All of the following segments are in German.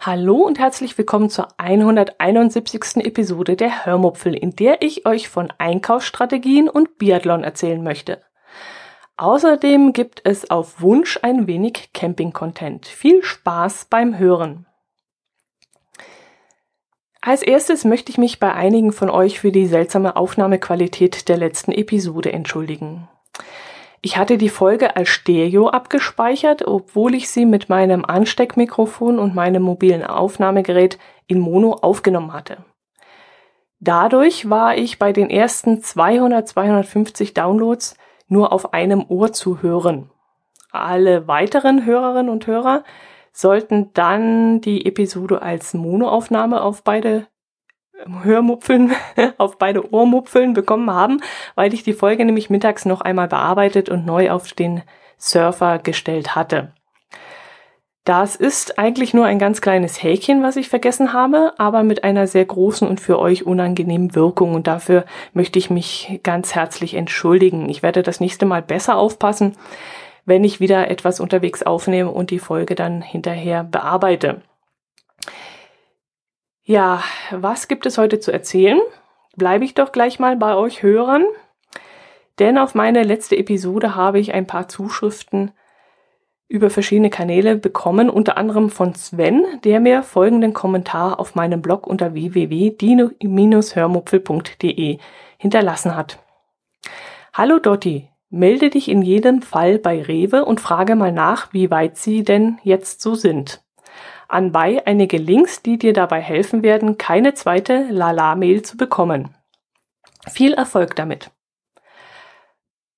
Hallo und herzlich willkommen zur 171. Episode der Hörmupfel, in der ich euch von Einkaufsstrategien und Biathlon erzählen möchte. Außerdem gibt es auf Wunsch ein wenig Camping-Content. Viel Spaß beim Hören. Als erstes möchte ich mich bei einigen von euch für die seltsame Aufnahmequalität der letzten Episode entschuldigen. Ich hatte die Folge als Stereo abgespeichert, obwohl ich sie mit meinem Ansteckmikrofon und meinem mobilen Aufnahmegerät in Mono aufgenommen hatte. Dadurch war ich bei den ersten 200, 250 Downloads nur auf einem Ohr zu hören. Alle weiteren Hörerinnen und Hörer sollten dann die Episode als Monoaufnahme auf beide Hörmupfeln, auf beide Ohrmupfeln bekommen haben, weil ich die Folge nämlich mittags noch einmal bearbeitet und neu auf den Surfer gestellt hatte. Das ist eigentlich nur ein ganz kleines Häkchen, was ich vergessen habe, aber mit einer sehr großen und für euch unangenehmen Wirkung und dafür möchte ich mich ganz herzlich entschuldigen. Ich werde das nächste Mal besser aufpassen, wenn ich wieder etwas unterwegs aufnehme und die Folge dann hinterher bearbeite. Ja, was gibt es heute zu erzählen? Bleibe ich doch gleich mal bei euch Hörern. Denn auf meine letzte Episode habe ich ein paar Zuschriften über verschiedene Kanäle bekommen, unter anderem von Sven, der mir folgenden Kommentar auf meinem Blog unter www.dino-hörmupfel.de hinterlassen hat. Hallo Dotti, melde dich in jedem Fall bei Rewe und frage mal nach, wie weit sie denn jetzt so sind anbei einige Links, die dir dabei helfen werden, keine zweite Lala-Mail zu bekommen. Viel Erfolg damit!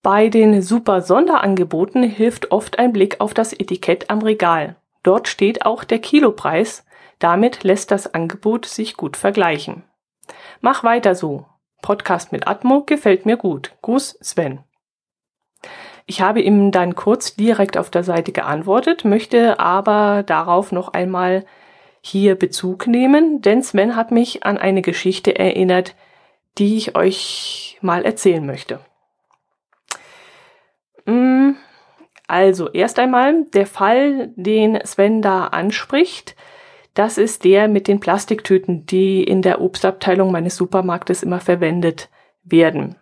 Bei den super Sonderangeboten hilft oft ein Blick auf das Etikett am Regal. Dort steht auch der Kilopreis. Damit lässt das Angebot sich gut vergleichen. Mach weiter so. Podcast mit Atmo gefällt mir gut. Gruß Sven. Ich habe ihm dann kurz direkt auf der Seite geantwortet, möchte aber darauf noch einmal hier Bezug nehmen, denn Sven hat mich an eine Geschichte erinnert, die ich euch mal erzählen möchte. Mm, also, erst einmal der Fall, den Sven da anspricht, das ist der mit den Plastiktüten, die in der Obstabteilung meines Supermarktes immer verwendet werden.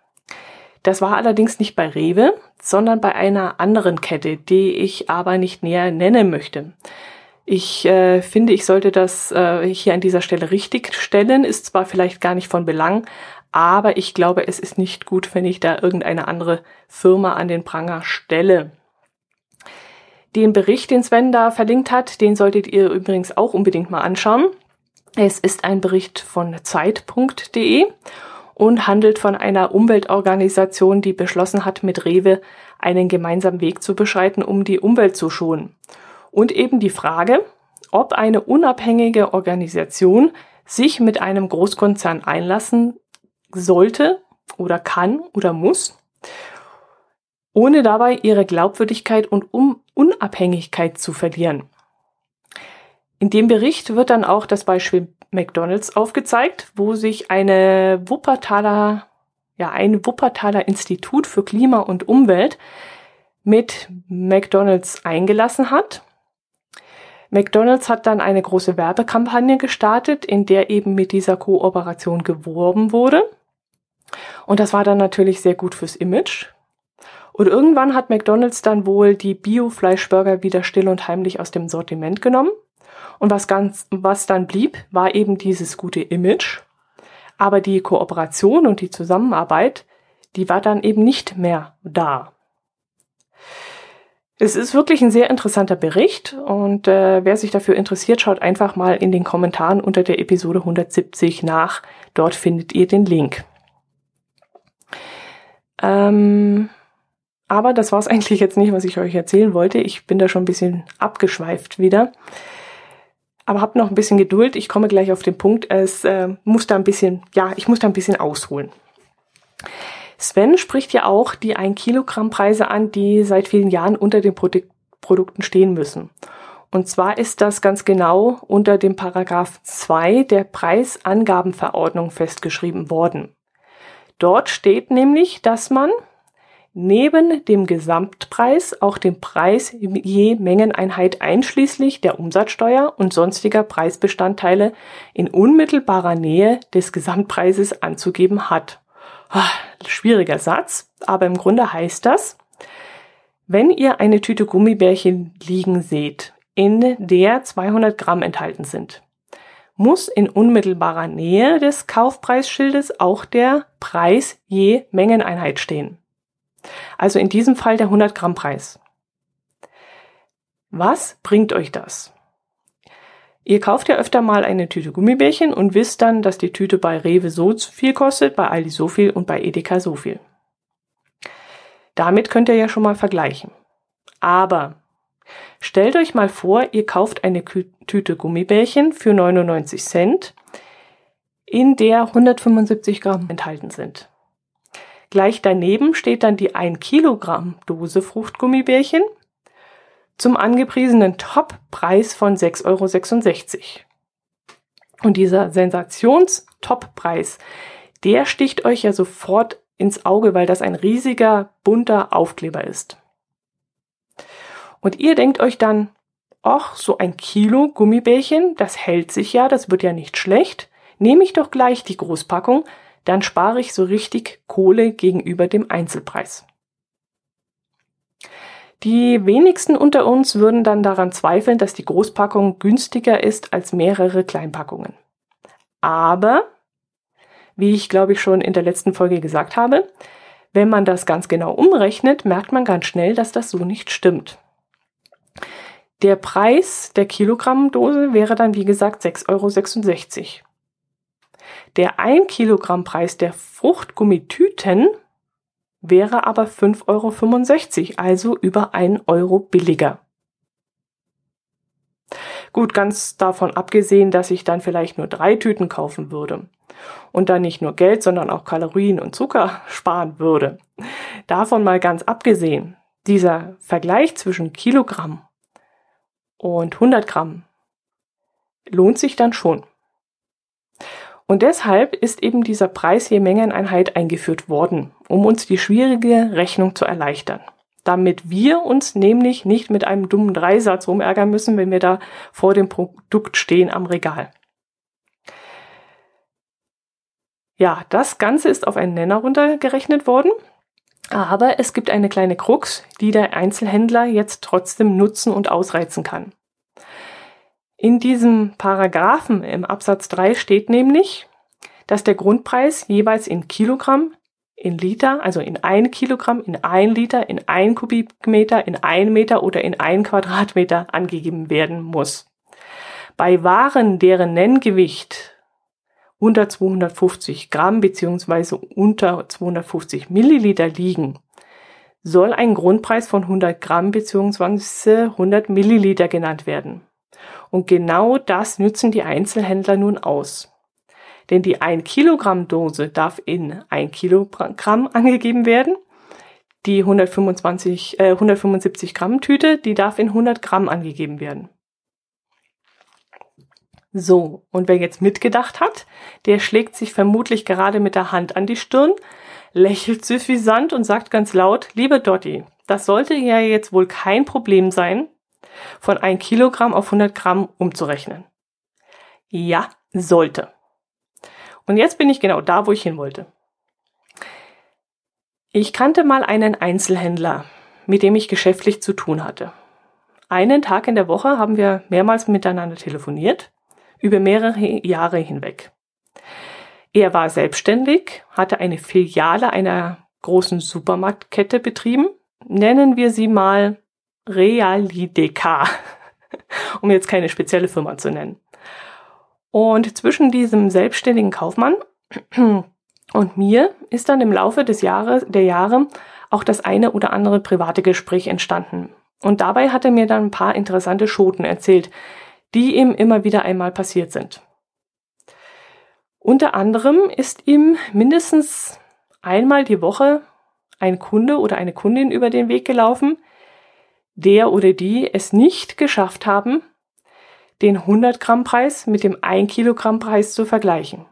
Das war allerdings nicht bei Rewe, sondern bei einer anderen Kette, die ich aber nicht näher nennen möchte. Ich äh, finde, ich sollte das äh, hier an dieser Stelle richtig stellen, ist zwar vielleicht gar nicht von Belang, aber ich glaube, es ist nicht gut, wenn ich da irgendeine andere Firma an den Pranger stelle. Den Bericht, den Sven da verlinkt hat, den solltet ihr übrigens auch unbedingt mal anschauen. Es ist ein Bericht von Zeit.de und handelt von einer Umweltorganisation, die beschlossen hat, mit Rewe einen gemeinsamen Weg zu beschreiten, um die Umwelt zu schonen. Und eben die Frage, ob eine unabhängige Organisation sich mit einem Großkonzern einlassen sollte oder kann oder muss, ohne dabei ihre Glaubwürdigkeit und Unabhängigkeit zu verlieren. In dem Bericht wird dann auch das Beispiel McDonald's aufgezeigt, wo sich eine Wuppertaler, ja, ein Wuppertaler Institut für Klima und Umwelt mit McDonald's eingelassen hat. McDonald's hat dann eine große Werbekampagne gestartet, in der eben mit dieser Kooperation geworben wurde. Und das war dann natürlich sehr gut fürs Image. Und irgendwann hat McDonald's dann wohl die Bio-Fleischburger wieder still und heimlich aus dem Sortiment genommen und was ganz, was dann blieb, war eben dieses gute Image. Aber die Kooperation und die Zusammenarbeit, die war dann eben nicht mehr da. Es ist wirklich ein sehr interessanter Bericht und äh, wer sich dafür interessiert, schaut einfach mal in den Kommentaren unter der Episode 170 nach. Dort findet ihr den Link. Ähm, aber das war es eigentlich jetzt nicht, was ich euch erzählen wollte. Ich bin da schon ein bisschen abgeschweift wieder. Aber habt noch ein bisschen Geduld. Ich komme gleich auf den Punkt. Es äh, muss da ein bisschen, ja, ich muss da ein bisschen ausholen. Sven spricht ja auch die 1 Kilogramm Preise an, die seit vielen Jahren unter den Produ Produkten stehen müssen. Und zwar ist das ganz genau unter dem Paragraph 2 der Preisangabenverordnung festgeschrieben worden. Dort steht nämlich, dass man neben dem Gesamtpreis auch den Preis je Mengeneinheit einschließlich der Umsatzsteuer und sonstiger Preisbestandteile in unmittelbarer Nähe des Gesamtpreises anzugeben hat. Ah, schwieriger Satz, aber im Grunde heißt das, wenn ihr eine Tüte Gummibärchen liegen seht, in der 200 Gramm enthalten sind, muss in unmittelbarer Nähe des Kaufpreisschildes auch der Preis je Mengeneinheit stehen. Also in diesem Fall der 100 Gramm Preis. Was bringt euch das? Ihr kauft ja öfter mal eine Tüte Gummibärchen und wisst dann, dass die Tüte bei Rewe so viel kostet, bei Aldi so viel und bei Edeka so viel. Damit könnt ihr ja schon mal vergleichen. Aber stellt euch mal vor, ihr kauft eine Tüte Gummibärchen für 99 Cent, in der 175 Gramm enthalten sind. Gleich daneben steht dann die 1 Kilogramm Dose Fruchtgummibärchen zum angepriesenen Top-Preis von 6,66 Euro. Und dieser Sensations-Top-Preis, der sticht euch ja sofort ins Auge, weil das ein riesiger, bunter Aufkleber ist. Und ihr denkt euch dann, ach, so ein Kilo Gummibärchen, das hält sich ja, das wird ja nicht schlecht. Nehme ich doch gleich die Großpackung, dann spare ich so richtig Kohle gegenüber dem Einzelpreis. Die wenigsten unter uns würden dann daran zweifeln, dass die Großpackung günstiger ist als mehrere Kleinpackungen. Aber, wie ich glaube ich schon in der letzten Folge gesagt habe, wenn man das ganz genau umrechnet, merkt man ganz schnell, dass das so nicht stimmt. Der Preis der Kilogrammdose wäre dann wie gesagt 6,66 Euro. Der 1 Kilogramm Preis der Fruchtgummitüten wäre aber 5,65 Euro, also über 1 Euro billiger. Gut, ganz davon abgesehen, dass ich dann vielleicht nur drei Tüten kaufen würde und dann nicht nur Geld, sondern auch Kalorien und Zucker sparen würde. Davon mal ganz abgesehen, dieser Vergleich zwischen Kilogramm und 100 Gramm lohnt sich dann schon. Und deshalb ist eben dieser Preis je Mengeneinheit eingeführt worden, um uns die schwierige Rechnung zu erleichtern. Damit wir uns nämlich nicht mit einem dummen Dreisatz rumärgern müssen, wenn wir da vor dem Produkt stehen am Regal. Ja, das Ganze ist auf einen Nenner runtergerechnet worden. Aber es gibt eine kleine Krux, die der Einzelhändler jetzt trotzdem nutzen und ausreizen kann. In diesem Paragraphen im Absatz 3 steht nämlich, dass der Grundpreis jeweils in Kilogramm, in Liter, also in ein Kilogramm, in ein Liter, in ein Kubikmeter, in ein Meter oder in ein Quadratmeter angegeben werden muss. Bei Waren, deren Nenngewicht unter 250 Gramm beziehungsweise unter 250 Milliliter liegen, soll ein Grundpreis von 100 Gramm beziehungsweise 100 Milliliter genannt werden. Und genau das nützen die Einzelhändler nun aus. Denn die 1 Kilogramm Dose darf in 1 Kilogramm angegeben werden. Die 125, äh, 175 Gramm Tüte, die darf in 100 Gramm angegeben werden. So, und wer jetzt mitgedacht hat, der schlägt sich vermutlich gerade mit der Hand an die Stirn, lächelt suffisant und sagt ganz laut, liebe Dotti, das sollte ja jetzt wohl kein Problem sein, von 1 Kilogramm auf 100 Gramm umzurechnen. Ja, sollte. Und jetzt bin ich genau da, wo ich hin wollte. Ich kannte mal einen Einzelhändler, mit dem ich geschäftlich zu tun hatte. Einen Tag in der Woche haben wir mehrmals miteinander telefoniert, über mehrere Jahre hinweg. Er war selbstständig, hatte eine Filiale einer großen Supermarktkette betrieben, nennen wir sie mal Realideka, um jetzt keine spezielle Firma zu nennen. Und zwischen diesem selbstständigen Kaufmann und mir ist dann im Laufe des Jahres, der Jahre auch das eine oder andere private Gespräch entstanden. Und dabei hat er mir dann ein paar interessante Schoten erzählt, die ihm immer wieder einmal passiert sind. Unter anderem ist ihm mindestens einmal die Woche ein Kunde oder eine Kundin über den Weg gelaufen, der oder die es nicht geschafft haben, den 100 Gramm Preis mit dem 1 Kilogramm Preis zu vergleichen.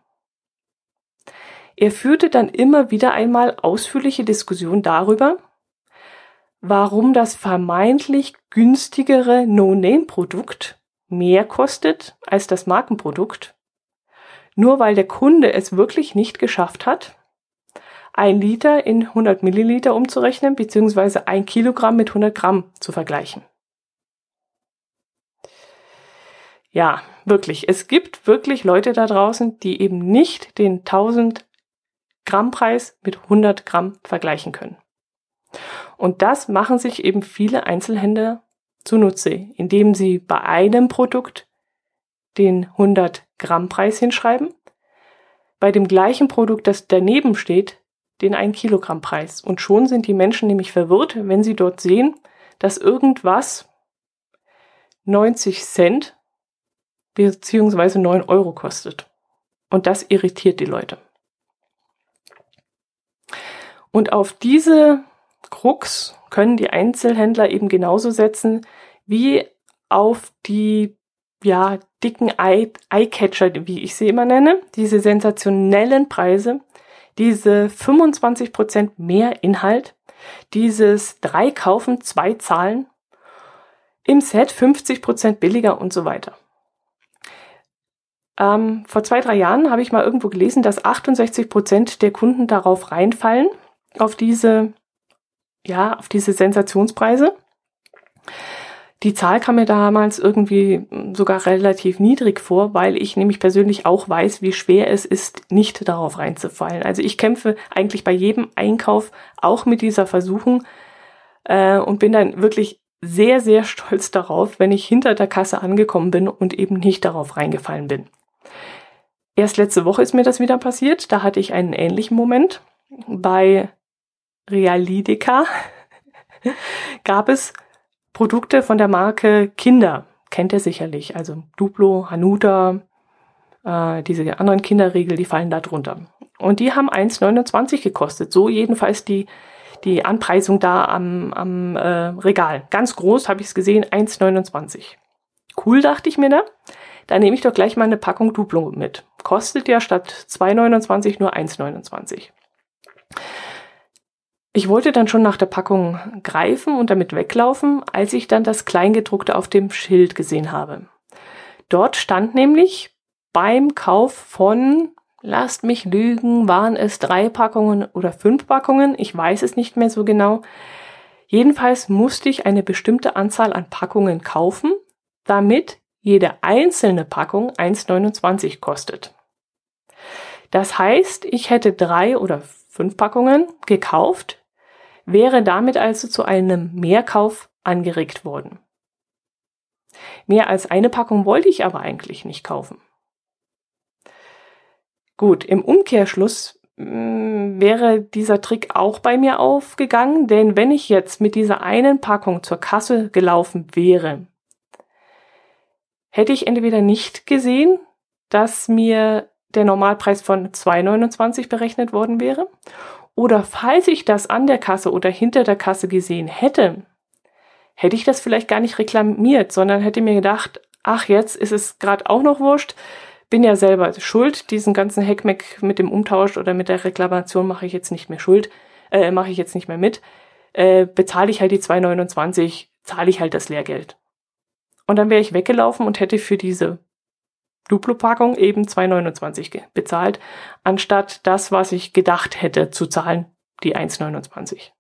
Er führte dann immer wieder einmal ausführliche Diskussionen darüber, warum das vermeintlich günstigere No-Name-Produkt mehr kostet als das Markenprodukt, nur weil der Kunde es wirklich nicht geschafft hat, ein Liter in 100 Milliliter umzurechnen, beziehungsweise ein Kilogramm mit 100 Gramm zu vergleichen. Ja, wirklich. Es gibt wirklich Leute da draußen, die eben nicht den 1000 Gramm Preis mit 100 Gramm vergleichen können. Und das machen sich eben viele Einzelhändler zunutze, indem sie bei einem Produkt den 100 Gramm Preis hinschreiben, bei dem gleichen Produkt, das daneben steht, den 1 Kilogramm Preis. Und schon sind die Menschen nämlich verwirrt, wenn sie dort sehen, dass irgendwas 90 Cent beziehungsweise 9 Euro kostet. Und das irritiert die Leute. Und auf diese Krux können die Einzelhändler eben genauso setzen wie auf die ja, dicken Eyecatcher, wie ich sie immer nenne, diese sensationellen Preise, diese 25% mehr Inhalt, dieses drei kaufen, zwei zahlen, im Set 50% billiger und so weiter. Ähm, vor zwei, drei Jahren habe ich mal irgendwo gelesen, dass 68% der Kunden darauf reinfallen, auf diese, ja, auf diese Sensationspreise. Die Zahl kam mir damals irgendwie sogar relativ niedrig vor, weil ich nämlich persönlich auch weiß, wie schwer es ist, nicht darauf reinzufallen. Also ich kämpfe eigentlich bei jedem Einkauf auch mit dieser Versuchung äh, und bin dann wirklich sehr, sehr stolz darauf, wenn ich hinter der Kasse angekommen bin und eben nicht darauf reingefallen bin. Erst letzte Woche ist mir das wieder passiert. Da hatte ich einen ähnlichen Moment. Bei Realidica gab es Produkte von der Marke Kinder. Kennt ihr sicherlich. Also Duplo, Hanuta, äh, diese anderen Kinderriegel, die fallen da drunter. Und die haben 1,29 gekostet. So jedenfalls die, die Anpreisung da am, am äh, Regal. Ganz groß habe ich es gesehen, 1,29. Cool, dachte ich mir da. Da nehme ich doch gleich mal eine Packung Duplo mit. Kostet ja statt 2,29 nur 1,29. Ich wollte dann schon nach der Packung greifen und damit weglaufen, als ich dann das Kleingedruckte auf dem Schild gesehen habe. Dort stand nämlich beim Kauf von, lasst mich lügen, waren es drei Packungen oder fünf Packungen, ich weiß es nicht mehr so genau. Jedenfalls musste ich eine bestimmte Anzahl an Packungen kaufen, damit jede einzelne Packung 1,29 kostet. Das heißt, ich hätte drei oder fünf Packungen gekauft, wäre damit also zu einem Mehrkauf angeregt worden. Mehr als eine Packung wollte ich aber eigentlich nicht kaufen. Gut, im Umkehrschluss mh, mm, wäre dieser Trick auch bei mir aufgegangen, denn wenn ich jetzt mit dieser einen Packung zur Kasse gelaufen wäre, hätte ich entweder nicht gesehen, dass mir der Normalpreis von 2,29 berechnet worden wäre, oder falls ich das an der Kasse oder hinter der Kasse gesehen hätte, hätte ich das vielleicht gar nicht reklamiert, sondern hätte mir gedacht, ach, jetzt ist es gerade auch noch wurscht, bin ja selber schuld, diesen ganzen Heckmeck mit dem Umtausch oder mit der Reklamation mache ich jetzt nicht mehr schuld, äh, mache ich jetzt nicht mehr mit, äh, bezahle ich halt die 2,29, zahle ich halt das Lehrgeld. Und dann wäre ich weggelaufen und hätte für diese Duplo-Packung eben 2,29 bezahlt, anstatt das, was ich gedacht hätte zu zahlen, die 1,29.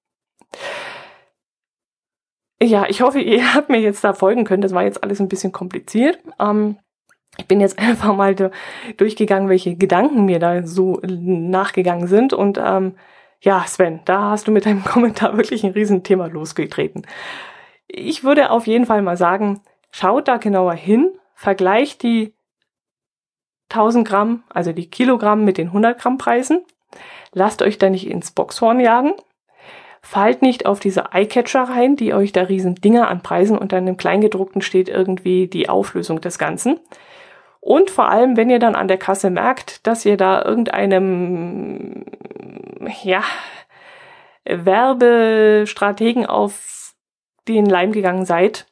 Ja, ich hoffe, ihr habt mir jetzt da folgen können. Das war jetzt alles ein bisschen kompliziert. Ähm, ich bin jetzt einfach mal durchgegangen, welche Gedanken mir da so nachgegangen sind. Und ähm, ja, Sven, da hast du mit deinem Kommentar wirklich ein Riesenthema losgetreten. Ich würde auf jeden Fall mal sagen, schaut da genauer hin, vergleicht die 1000 Gramm, also die Kilogramm mit den 100 Gramm Preisen. Lasst euch da nicht ins Boxhorn jagen. Fallt nicht auf diese Eyecatcher rein, die euch da riesen Dinger anpreisen und dann im Kleingedruckten steht irgendwie die Auflösung des Ganzen. Und vor allem, wenn ihr dann an der Kasse merkt, dass ihr da irgendeinem, ja, Werbestrategen auf den Leim gegangen seid,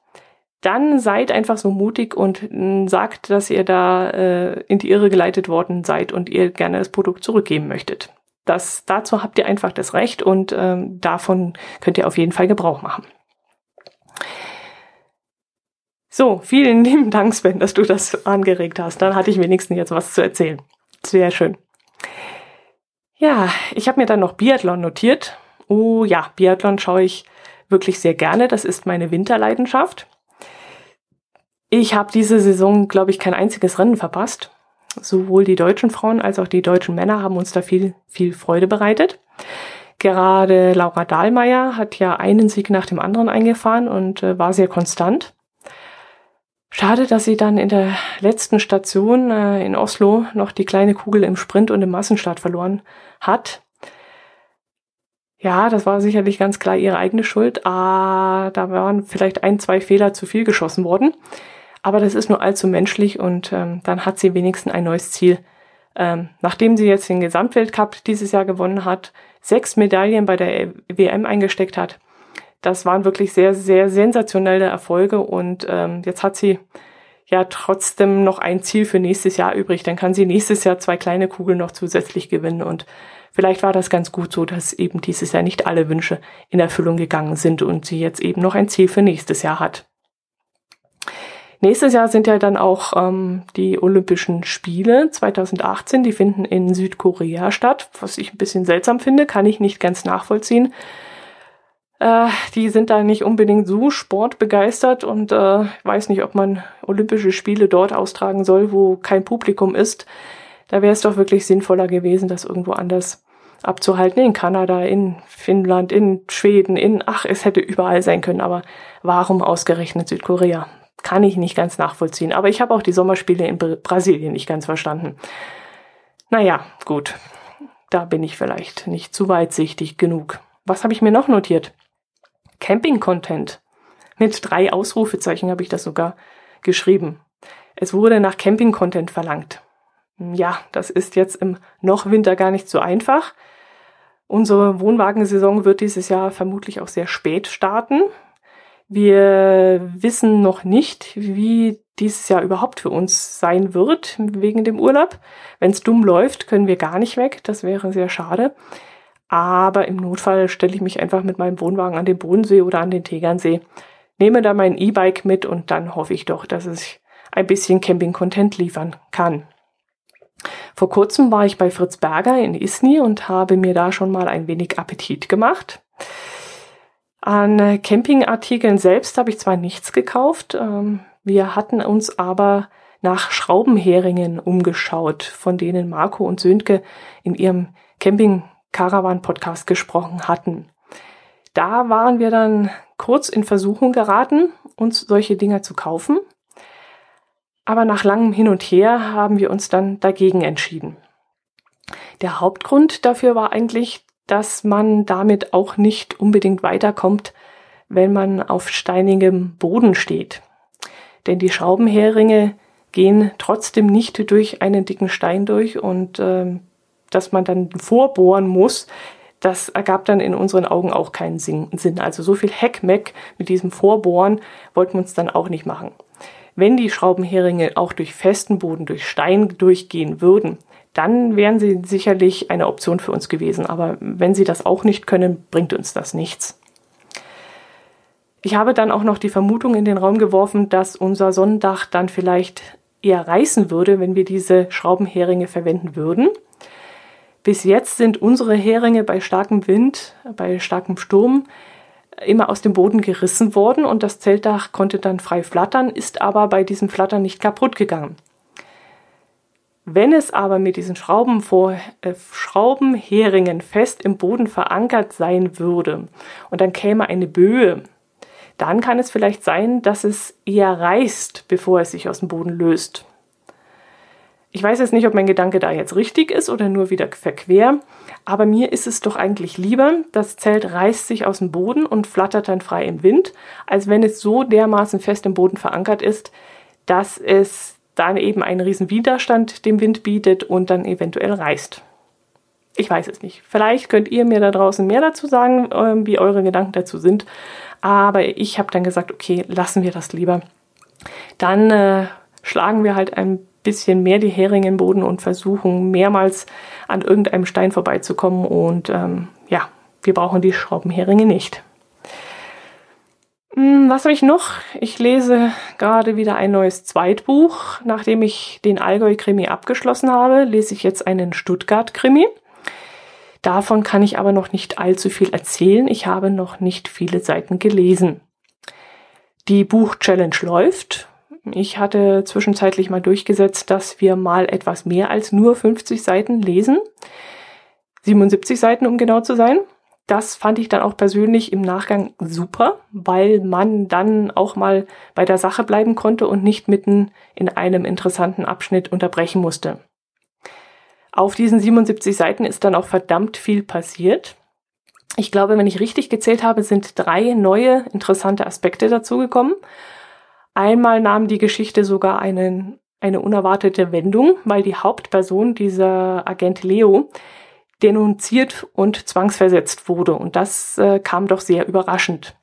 dann seid einfach so mutig und mm, sagt, dass ihr da äh, in die Irre geleitet worden seid und ihr gerne das Produkt zurückgeben möchtet. Das, dazu habt ihr einfach das Recht und ähm, davon könnt ihr auf jeden Fall Gebrauch machen. So, vielen lieben Dank, Sven, dass du das angeregt hast. Dann hatte ich wenigstens jetzt was zu erzählen. Sehr schön. Ja, ich habe mir dann noch Biathlon notiert. Oh ja, Biathlon schaue ich wirklich sehr gerne. Das ist meine Winterleidenschaft. Ich habe diese Saison, glaube ich, kein einziges Rennen verpasst. Sowohl die deutschen Frauen als auch die deutschen Männer haben uns da viel, viel Freude bereitet. Gerade Laura Dahlmeier hat ja einen Sieg nach dem anderen eingefahren und äh, war sehr konstant. Schade, dass sie dann in der letzten Station äh, in Oslo noch die kleine Kugel im Sprint und im Massenstart verloren hat. Ja, das war sicherlich ganz klar ihre eigene Schuld. Ah, da waren vielleicht ein, zwei Fehler zu viel geschossen worden. Aber das ist nur allzu menschlich und ähm, dann hat sie wenigstens ein neues Ziel. Ähm, nachdem sie jetzt den Gesamtweltcup dieses Jahr gewonnen hat, sechs Medaillen bei der WM eingesteckt hat, das waren wirklich sehr, sehr sensationelle Erfolge und ähm, jetzt hat sie ja trotzdem noch ein Ziel für nächstes Jahr übrig. Dann kann sie nächstes Jahr zwei kleine Kugeln noch zusätzlich gewinnen und vielleicht war das ganz gut so, dass eben dieses Jahr nicht alle Wünsche in Erfüllung gegangen sind und sie jetzt eben noch ein Ziel für nächstes Jahr hat. Nächstes Jahr sind ja dann auch ähm, die Olympischen Spiele 2018, die finden in Südkorea statt, was ich ein bisschen seltsam finde, kann ich nicht ganz nachvollziehen. Äh, die sind da nicht unbedingt so sportbegeistert und äh, weiß nicht, ob man Olympische Spiele dort austragen soll, wo kein Publikum ist. Da wäre es doch wirklich sinnvoller gewesen, das irgendwo anders abzuhalten. In Kanada, in Finnland, in Schweden, in, ach, es hätte überall sein können, aber warum ausgerechnet Südkorea? Kann ich nicht ganz nachvollziehen. Aber ich habe auch die Sommerspiele in Brasilien nicht ganz verstanden. Naja, gut. Da bin ich vielleicht nicht zu weitsichtig genug. Was habe ich mir noch notiert? Camping-Content. Mit drei Ausrufezeichen habe ich das sogar geschrieben. Es wurde nach Camping-Content verlangt. Ja, das ist jetzt im noch Winter gar nicht so einfach. Unsere Wohnwagensaison wird dieses Jahr vermutlich auch sehr spät starten. Wir wissen noch nicht, wie dieses Jahr überhaupt für uns sein wird wegen dem Urlaub. Wenn es dumm läuft, können wir gar nicht weg. Das wäre sehr schade. Aber im Notfall stelle ich mich einfach mit meinem Wohnwagen an den Bodensee oder an den Tegernsee, nehme da mein E-Bike mit und dann hoffe ich doch, dass es ein bisschen Camping-Content liefern kann. Vor kurzem war ich bei Fritz Berger in Isny und habe mir da schon mal ein wenig Appetit gemacht. An äh, Campingartikeln selbst habe ich zwar nichts gekauft, ähm, wir hatten uns aber nach Schraubenheringen umgeschaut, von denen Marco und Sönke in ihrem Camping-Caravan-Podcast gesprochen hatten. Da waren wir dann kurz in Versuchung geraten, uns solche Dinger zu kaufen. Aber nach langem Hin und Her haben wir uns dann dagegen entschieden. Der Hauptgrund dafür war eigentlich, dass man damit auch nicht unbedingt weiterkommt, wenn man auf steinigem Boden steht. Denn die Schraubenheringe gehen trotzdem nicht durch einen dicken Stein durch und äh, dass man dann vorbohren muss, das ergab dann in unseren Augen auch keinen Sinn. Also so viel Heckmeck mit diesem Vorbohren wollten wir uns dann auch nicht machen. Wenn die Schraubenheringe auch durch festen Boden, durch Stein durchgehen würden, dann wären sie sicherlich eine Option für uns gewesen. Aber wenn sie das auch nicht können, bringt uns das nichts. Ich habe dann auch noch die Vermutung in den Raum geworfen, dass unser Sonnendach dann vielleicht eher reißen würde, wenn wir diese Schraubenheringe verwenden würden. Bis jetzt sind unsere Heringe bei starkem Wind, bei starkem Sturm immer aus dem Boden gerissen worden und das Zeltdach konnte dann frei flattern, ist aber bei diesem Flattern nicht kaputt gegangen. Wenn es aber mit diesen Schrauben vor, äh, Schraubenheringen fest im Boden verankert sein würde und dann käme eine Böe, dann kann es vielleicht sein, dass es eher reißt, bevor es sich aus dem Boden löst. Ich weiß jetzt nicht, ob mein Gedanke da jetzt richtig ist oder nur wieder verquer, aber mir ist es doch eigentlich lieber, das Zelt reißt sich aus dem Boden und flattert dann frei im Wind, als wenn es so dermaßen fest im Boden verankert ist, dass es dann eben einen riesen Widerstand dem Wind bietet und dann eventuell reißt. Ich weiß es nicht. Vielleicht könnt ihr mir da draußen mehr dazu sagen, äh, wie eure Gedanken dazu sind. Aber ich habe dann gesagt, okay, lassen wir das lieber. Dann äh, schlagen wir halt ein bisschen mehr die Heringe im Boden und versuchen mehrmals an irgendeinem Stein vorbeizukommen. Und ähm, ja, wir brauchen die Schraubenheringe nicht. Was habe ich noch? Ich lese gerade wieder ein neues Zweitbuch. Nachdem ich den Allgäu-Krimi abgeschlossen habe, lese ich jetzt einen Stuttgart-Krimi. Davon kann ich aber noch nicht allzu viel erzählen. Ich habe noch nicht viele Seiten gelesen. Die Buch-Challenge läuft. Ich hatte zwischenzeitlich mal durchgesetzt, dass wir mal etwas mehr als nur 50 Seiten lesen. 77 Seiten, um genau zu sein. Das fand ich dann auch persönlich im Nachgang super, weil man dann auch mal bei der Sache bleiben konnte und nicht mitten in einem interessanten Abschnitt unterbrechen musste. Auf diesen 77 Seiten ist dann auch verdammt viel passiert. Ich glaube, wenn ich richtig gezählt habe, sind drei neue interessante Aspekte dazugekommen. Einmal nahm die Geschichte sogar einen, eine unerwartete Wendung, weil die Hauptperson, dieser Agent Leo, denunziert und zwangsversetzt wurde. Und das äh, kam doch sehr überraschend.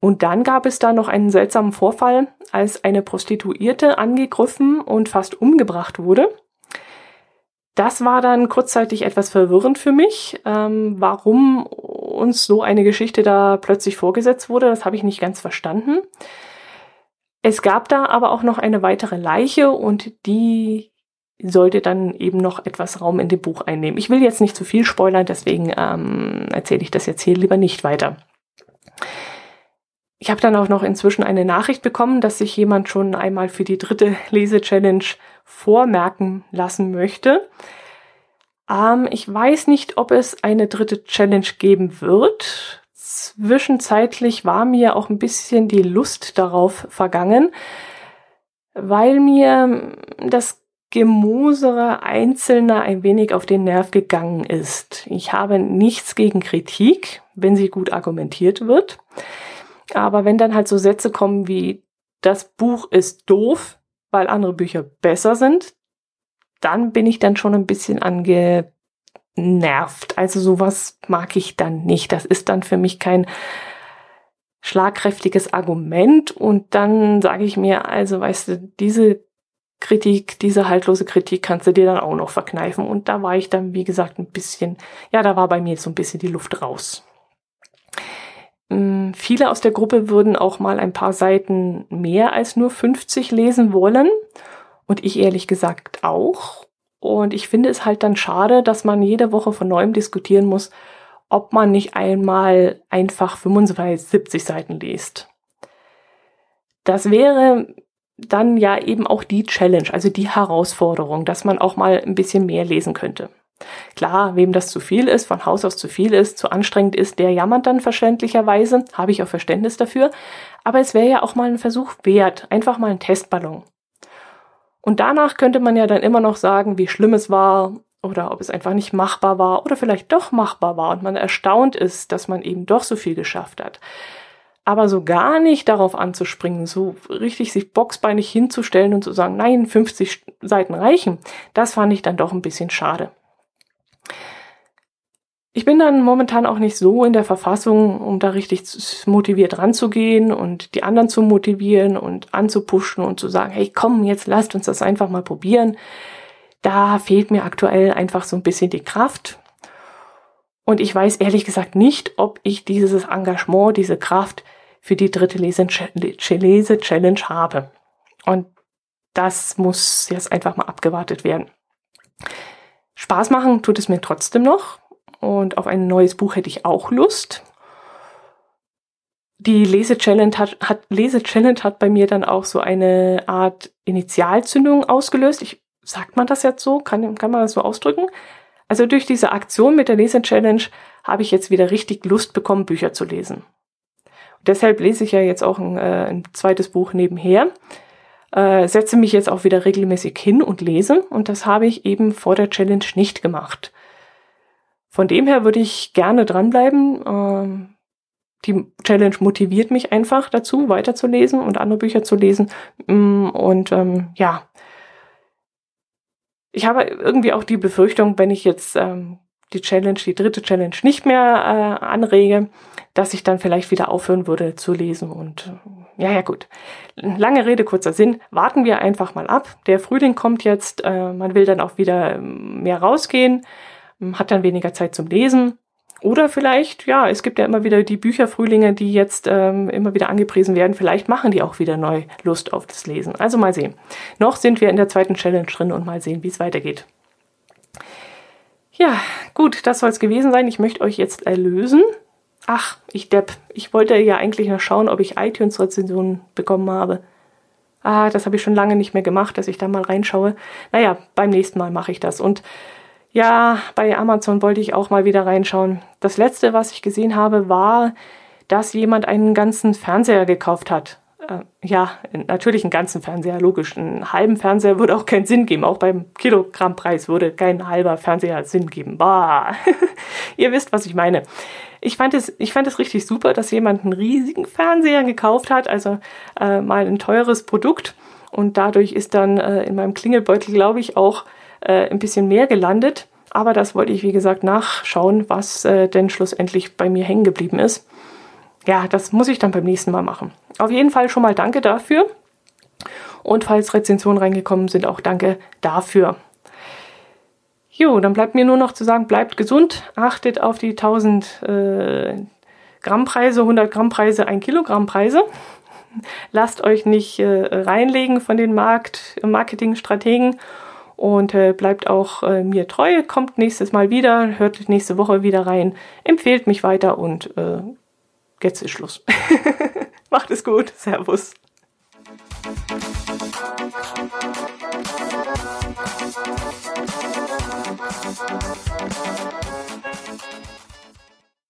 Und dann gab es da noch einen seltsamen Vorfall, als eine Prostituierte angegriffen und fast umgebracht wurde. Das war dann kurzzeitig etwas verwirrend für mich, ähm, warum uns so eine Geschichte da plötzlich vorgesetzt wurde. Das habe ich nicht ganz verstanden. Es gab da aber auch noch eine weitere Leiche und die sollte dann eben noch etwas Raum in dem Buch einnehmen. Ich will jetzt nicht zu viel spoilern, deswegen ähm, erzähle ich das jetzt hier lieber nicht weiter. Ich habe dann auch noch inzwischen eine Nachricht bekommen, dass sich jemand schon einmal für die dritte Lese-Challenge vormerken lassen möchte. Ähm, ich weiß nicht, ob es eine dritte Challenge geben wird. Zwischenzeitlich war mir auch ein bisschen die Lust darauf vergangen, weil mir das Gemosere Einzelner ein wenig auf den Nerv gegangen ist. Ich habe nichts gegen Kritik, wenn sie gut argumentiert wird. Aber wenn dann halt so Sätze kommen wie, das Buch ist doof, weil andere Bücher besser sind, dann bin ich dann schon ein bisschen angenervt. Also sowas mag ich dann nicht. Das ist dann für mich kein schlagkräftiges Argument und dann sage ich mir, also weißt du, diese Kritik, diese haltlose Kritik kannst du dir dann auch noch verkneifen und da war ich dann, wie gesagt, ein bisschen, ja, da war bei mir so ein bisschen die Luft raus. Mm, viele aus der Gruppe würden auch mal ein paar Seiten mehr als nur 50 lesen wollen. Und ich ehrlich gesagt auch. Und ich finde es halt dann schade, dass man jede Woche von neuem diskutieren muss, ob man nicht einmal einfach 25, 70 Seiten liest. Das wäre dann ja eben auch die Challenge, also die Herausforderung, dass man auch mal ein bisschen mehr lesen könnte. Klar, wem das zu viel ist, von Haus aus zu viel ist, zu anstrengend ist, der jammert dann verständlicherweise, habe ich auch Verständnis dafür. Aber es wäre ja auch mal ein Versuch wert, einfach mal ein Testballon. Und danach könnte man ja dann immer noch sagen, wie schlimm es war oder ob es einfach nicht machbar war oder vielleicht doch machbar war und man erstaunt ist, dass man eben doch so viel geschafft hat. Aber so gar nicht darauf anzuspringen, so richtig sich boxbeinig hinzustellen und zu sagen, nein, 50 Seiten reichen, das fand ich dann doch ein bisschen schade. Ich bin dann momentan auch nicht so in der Verfassung, um da richtig motiviert ranzugehen und die anderen zu motivieren und anzupuschen und zu sagen, hey, komm, jetzt lasst uns das einfach mal probieren. Da fehlt mir aktuell einfach so ein bisschen die Kraft. Und ich weiß ehrlich gesagt nicht, ob ich dieses Engagement, diese Kraft für die dritte Lese-Challenge habe. Und das muss jetzt einfach mal abgewartet werden. Spaß machen tut es mir trotzdem noch. Und auf ein neues Buch hätte ich auch Lust. Die Lese-Challenge hat, hat, Lese-Challenge hat bei mir dann auch so eine Art Initialzündung ausgelöst. Ich, sagt man das jetzt so? Kann, kann man das so ausdrücken? Also durch diese Aktion mit der Lese-Challenge habe ich jetzt wieder richtig Lust bekommen, Bücher zu lesen. Deshalb lese ich ja jetzt auch ein, äh, ein zweites Buch nebenher. Äh, setze mich jetzt auch wieder regelmäßig hin und lese. Und das habe ich eben vor der Challenge nicht gemacht. Von dem her würde ich gerne dranbleiben. Ähm, die Challenge motiviert mich einfach dazu, weiterzulesen und andere Bücher zu lesen. Mm, und ähm, ja, ich habe irgendwie auch die Befürchtung, wenn ich jetzt ähm, die Challenge, die dritte Challenge nicht mehr äh, anrege, dass ich dann vielleicht wieder aufhören würde zu lesen. Und ja, ja gut. Lange Rede, kurzer Sinn. Warten wir einfach mal ab. Der Frühling kommt jetzt. Äh, man will dann auch wieder ähm, mehr rausgehen, hat dann weniger Zeit zum Lesen. Oder vielleicht, ja, es gibt ja immer wieder die Bücherfrühlinge, die jetzt ähm, immer wieder angepriesen werden. Vielleicht machen die auch wieder neu Lust auf das Lesen. Also mal sehen. Noch sind wir in der zweiten Challenge drin und mal sehen, wie es weitergeht. Ja, gut, das soll es gewesen sein. Ich möchte euch jetzt erlösen. Ach, ich depp. Ich wollte ja eigentlich noch schauen, ob ich iTunes-Rezensionen bekommen habe. Ah, das habe ich schon lange nicht mehr gemacht, dass ich da mal reinschaue. Naja, beim nächsten Mal mache ich das. Und ja, bei Amazon wollte ich auch mal wieder reinschauen. Das letzte, was ich gesehen habe, war, dass jemand einen ganzen Fernseher gekauft hat. Äh, ja, natürlich einen ganzen Fernseher, logisch. Einen halben Fernseher würde auch keinen Sinn geben. Auch beim Kilogrammpreis würde kein halber Fernseher Sinn geben. Bah. Ihr wisst, was ich meine. Ich fand es, ich fand es richtig super, dass jemand einen riesigen Fernseher gekauft hat, also äh, mal ein teures Produkt. Und dadurch ist dann äh, in meinem Klingelbeutel, glaube ich, auch äh, ein bisschen mehr gelandet. Aber das wollte ich, wie gesagt, nachschauen, was äh, denn schlussendlich bei mir hängen geblieben ist. Ja, das muss ich dann beim nächsten Mal machen. Auf jeden Fall schon mal danke dafür. Und falls Rezensionen reingekommen sind, auch danke dafür. Jo, dann bleibt mir nur noch zu sagen, bleibt gesund, achtet auf die 1000 äh, Gramm Preise, 100 Gramm Preise, 1 Kilogramm Preise. Lasst euch nicht äh, reinlegen von den Markt Marketingstrategen und äh, bleibt auch äh, mir treu, kommt nächstes Mal wieder, hört nächste Woche wieder rein, empfehlt mich weiter und äh, jetzt ist Schluss. Macht es gut. Servus.